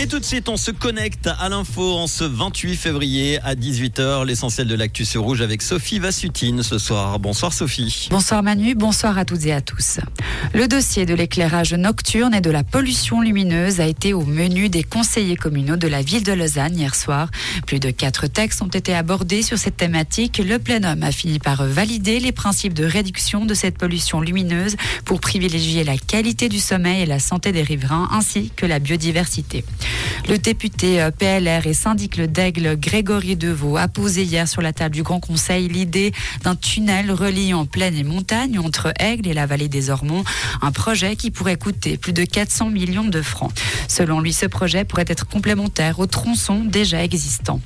Et tout de suite, on se connecte à l'info en ce 28 février à 18h. L'essentiel de l'actu sur rouge avec Sophie Vassutine ce soir. Bonsoir Sophie. Bonsoir Manu, bonsoir à toutes et à tous. Le dossier de l'éclairage nocturne et de la pollution lumineuse a été au menu des conseillers communaux de la ville de Lausanne hier soir. Plus de quatre textes ont été abordés sur cette thématique. Le plénum a fini par valider les principes de réduction de cette pollution lumineuse pour privilégier la qualité du sommeil et la santé des riverains ainsi que la biodiversité. Le député euh, PLR et syndic d'Aigle Grégory Deveau a posé hier sur la table du Grand Conseil l'idée d'un tunnel reliant plaine et montagne entre Aigle et la vallée des Ormonts, un projet qui pourrait coûter plus de 400 millions de francs. Selon lui, ce projet pourrait être complémentaire aux tronçons déjà existants.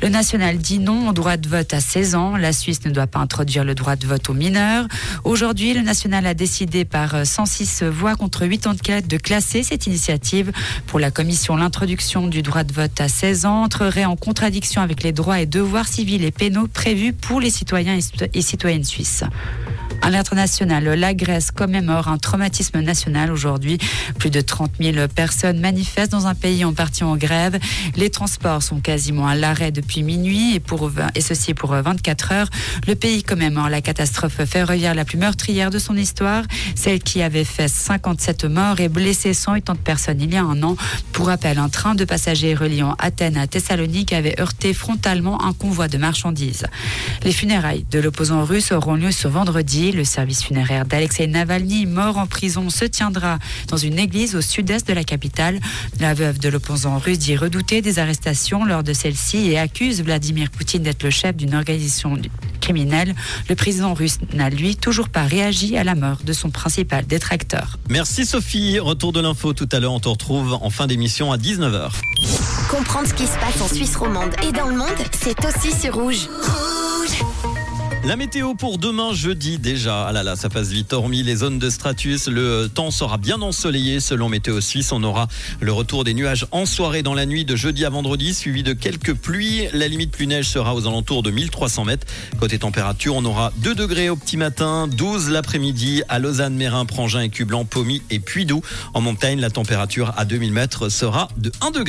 Le national dit non au droit de vote à 16 ans. La Suisse ne doit pas introduire le droit de vote aux mineurs. Aujourd'hui, le national a décidé par 106 voix contre 84 de classer cette initiative. Pour la commission, l'introduction du droit de vote à 16 ans entrerait en contradiction avec les droits et devoirs civils et pénaux prévus pour les citoyens et citoyennes suisses. À l'international, la Grèce commémore un traumatisme national aujourd'hui. Plus de 30 000 personnes manifestent dans un pays en partie en grève. Les transports sont quasiment à l'arrêt depuis minuit et, pour, et ceci pour 24 heures. Le pays commémore la catastrophe ferroviaire la plus meurtrière de son histoire, celle qui avait fait 57 morts et blessé 180 personnes il y a un an. Pour rappel, un train de passagers reliant Athènes à Thessalonique avait heurté frontalement un convoi de marchandises. Les funérailles de l'opposant russe auront lieu ce vendredi. Le service funéraire d'Alexei Navalny, mort en prison, se tiendra dans une église au sud-est de la capitale. La veuve de l'opposant russe dit redouter des arrestations lors de celle-ci et accuse Vladimir Poutine d'être le chef d'une organisation criminelle. Le président russe n'a, lui, toujours pas réagi à la mort de son principal détracteur. Merci Sophie. Retour de l'info tout à l'heure. On te retrouve en fin d'émission à 19h. Comprendre ce qui se passe en Suisse romande et dans le monde, c'est aussi sur Rouge. Rouge la météo pour demain jeudi déjà. Ah là là, ça passe vite. Hormis les zones de stratus, le temps sera bien ensoleillé selon Météo Suisse. On aura le retour des nuages en soirée dans la nuit de jeudi à vendredi, suivi de quelques pluies. La limite plus neige sera aux alentours de 1300 mètres. Côté température, on aura 2 degrés au petit matin, 12 l'après-midi à Lausanne, Mérin, Prangin, Écublanc, Pommy et Puydou. En montagne, la température à 2000 mètres sera de 1 degré.